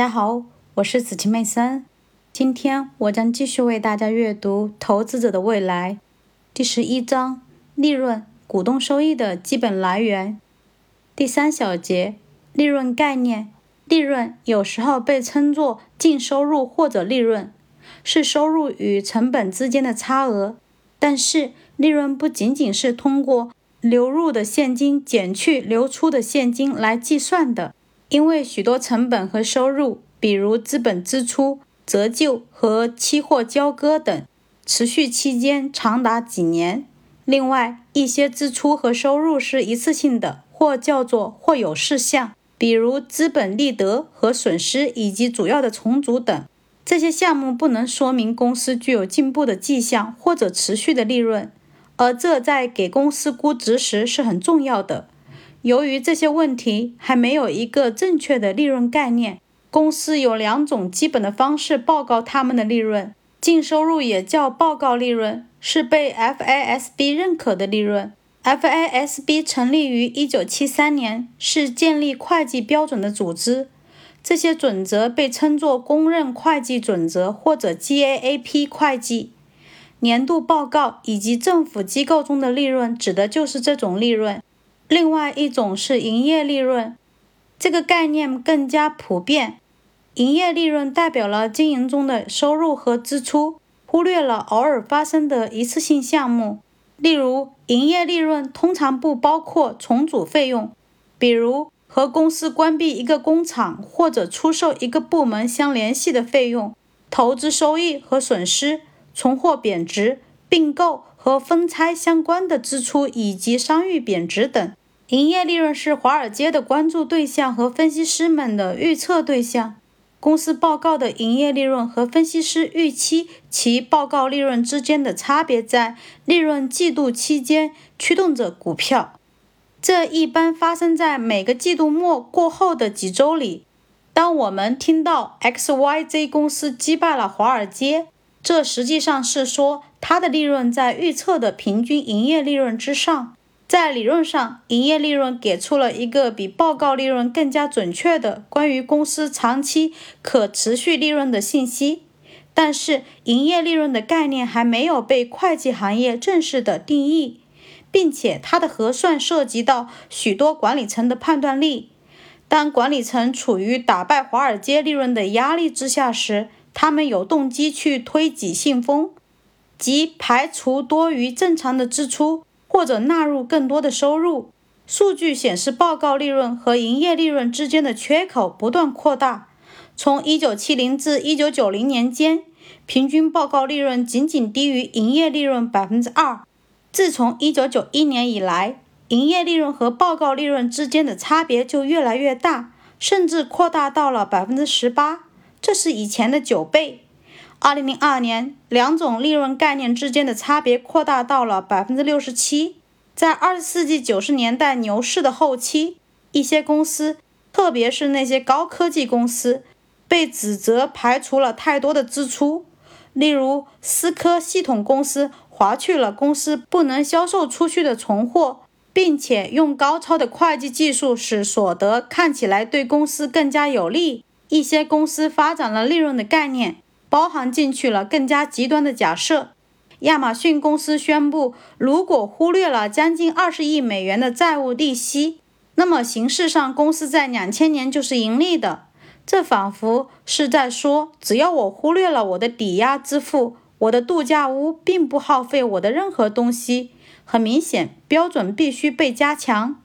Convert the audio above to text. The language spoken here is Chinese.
大家好，我是子晴妹森。今天我将继续为大家阅读《投资者的未来》第十一章：利润、股东收益的基本来源。第三小节：利润概念。利润有时候被称作净收入或者利润，是收入与成本之间的差额。但是，利润不仅仅是通过流入的现金减去流出的现金来计算的。因为许多成本和收入，比如资本支出、折旧和期货交割等，持续期间长达几年。另外，一些支出和收入是一次性的，或叫做或有事项，比如资本利得和损失以及主要的重组等。这些项目不能说明公司具有进步的迹象或者持续的利润，而这在给公司估值时是很重要的。由于这些问题还没有一个正确的利润概念，公司有两种基本的方式报告他们的利润：净收入也叫报告利润，是被 FASB 认可的利润。FASB 成立于1973年，是建立会计标准的组织。这些准则被称作公认会计准则或者 GAAP 会计。年度报告以及政府机构中的利润指的就是这种利润。另外一种是营业利润，这个概念更加普遍。营业利润代表了经营中的收入和支出，忽略了偶尔发生的一次性项目。例如，营业利润通常不包括重组费用，比如和公司关闭一个工厂或者出售一个部门相联系的费用、投资收益和损失、存货贬值、并购和分拆相关的支出以及商誉贬值等。营业利润是华尔街的关注对象和分析师们的预测对象。公司报告的营业利润和分析师预期其报告利润之间的差别在利润季度期间驱动着股票。这一般发生在每个季度末过后的几周里。当我们听到 XYZ 公司击败了华尔街，这实际上是说它的利润在预测的平均营业利润之上。在理论上，营业利润给出了一个比报告利润更加准确的关于公司长期可持续利润的信息。但是，营业利润的概念还没有被会计行业正式的定义，并且它的核算涉及到许多管理层的判断力。当管理层处于打败华尔街利润的压力之下时，他们有动机去推挤信封，即排除多于正常的支出。或者纳入更多的收入。数据显示，报告利润和营业利润之间的缺口不断扩大。从1970至1990年间，平均报告利润仅仅低于营业利润百分之二。自从1991年以来，营业利润和报告利润之间的差别就越来越大，甚至扩大到了百分之十八，这是以前的九倍。二零零二年，两种利润概念之间的差别扩大到了百分之六十七。在二十世纪九十年代牛市的后期，一些公司，特别是那些高科技公司，被指责排除了太多的支出。例如，思科系统公司划去了公司不能销售出去的存货，并且用高超的会计技术使所得看起来对公司更加有利。一些公司发展了利润的概念。包含进去了更加极端的假设。亚马逊公司宣布，如果忽略了将近二十亿美元的债务利息，那么形式上公司在两千年就是盈利的。这仿佛是在说，只要我忽略了我的抵押支付，我的度假屋并不耗费我的任何东西。很明显，标准必须被加强。